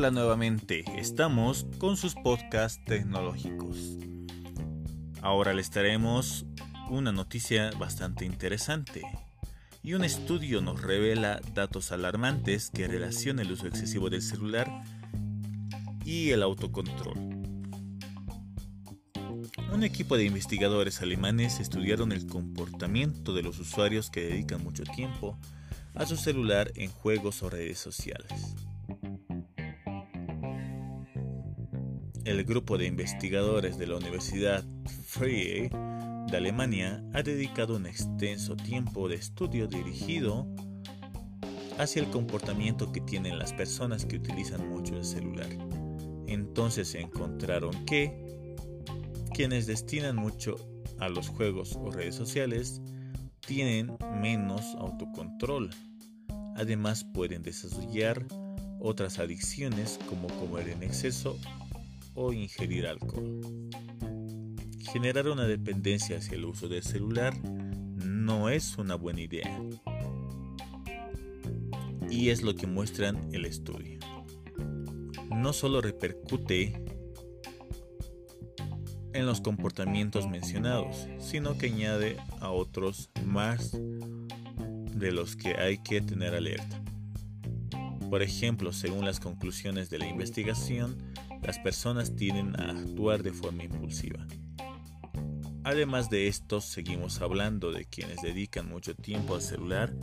Hola nuevamente, estamos con sus podcasts tecnológicos. Ahora les traemos una noticia bastante interesante. Y un estudio nos revela datos alarmantes que relacionan el uso excesivo del celular y el autocontrol. Un equipo de investigadores alemanes estudiaron el comportamiento de los usuarios que dedican mucho tiempo a su celular en juegos o redes sociales. El grupo de investigadores de la Universidad Freie de Alemania ha dedicado un extenso tiempo de estudio dirigido hacia el comportamiento que tienen las personas que utilizan mucho el celular. Entonces se encontraron que quienes destinan mucho a los juegos o redes sociales tienen menos autocontrol. Además pueden desarrollar otras adicciones como comer en exceso ingerir alcohol. Generar una dependencia hacia el uso del celular no es una buena idea. Y es lo que muestran el estudio. No solo repercute en los comportamientos mencionados, sino que añade a otros más de los que hay que tener alerta. Por ejemplo, según las conclusiones de la investigación, las personas tienden a actuar de forma impulsiva. Además de esto, seguimos hablando de quienes dedican mucho tiempo al celular.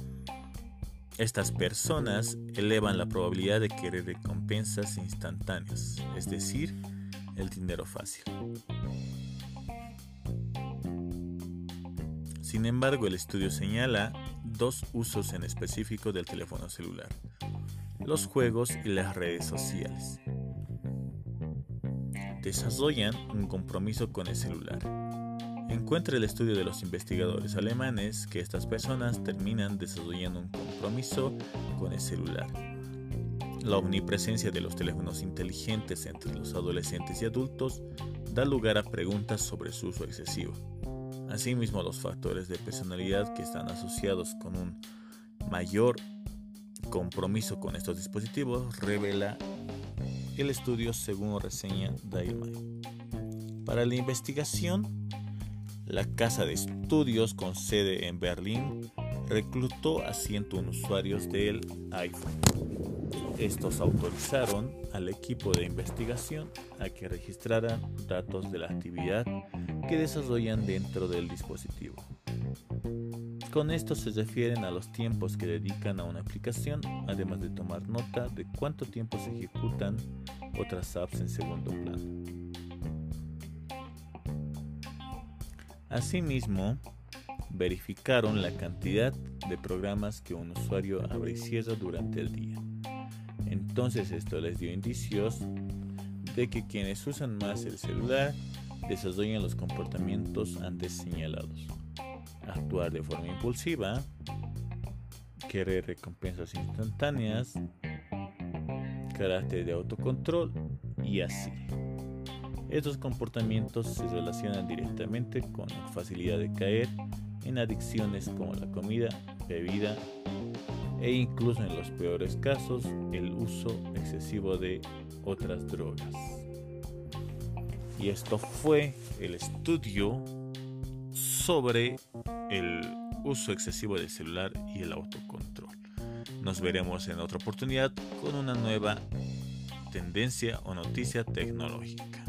Estas personas elevan la probabilidad de querer recompensas instantáneas, es decir, el dinero fácil. Sin embargo, el estudio señala dos usos en específico del teléfono celular, los juegos y las redes sociales desarrollan un compromiso con el celular. Encuentra el estudio de los investigadores alemanes que estas personas terminan desarrollando un compromiso con el celular. La omnipresencia de los teléfonos inteligentes entre los adolescentes y adultos da lugar a preguntas sobre su uso excesivo. Asimismo, los factores de personalidad que están asociados con un mayor compromiso con estos dispositivos revela el estudio según reseña Dailman. Para la investigación, la casa de estudios con sede en Berlín reclutó a 101 usuarios del iPhone. Estos autorizaron al equipo de investigación a que registraran datos de la actividad que desarrollan dentro del dispositivo. Con esto se refieren a los tiempos que dedican a una aplicación, además de tomar nota de cuánto tiempo se ejecutan otras apps en segundo plano. Asimismo, verificaron la cantidad de programas que un usuario abre y cierra durante el día. Entonces esto les dio indicios de que quienes usan más el celular desarrollan los comportamientos antes señalados actuar de forma impulsiva, querer recompensas instantáneas, carácter de autocontrol y así. Estos comportamientos se relacionan directamente con la facilidad de caer en adicciones como la comida, bebida e incluso en los peores casos el uso excesivo de otras drogas. Y esto fue el estudio sobre el uso excesivo del celular y el autocontrol. Nos veremos en otra oportunidad con una nueva tendencia o noticia tecnológica.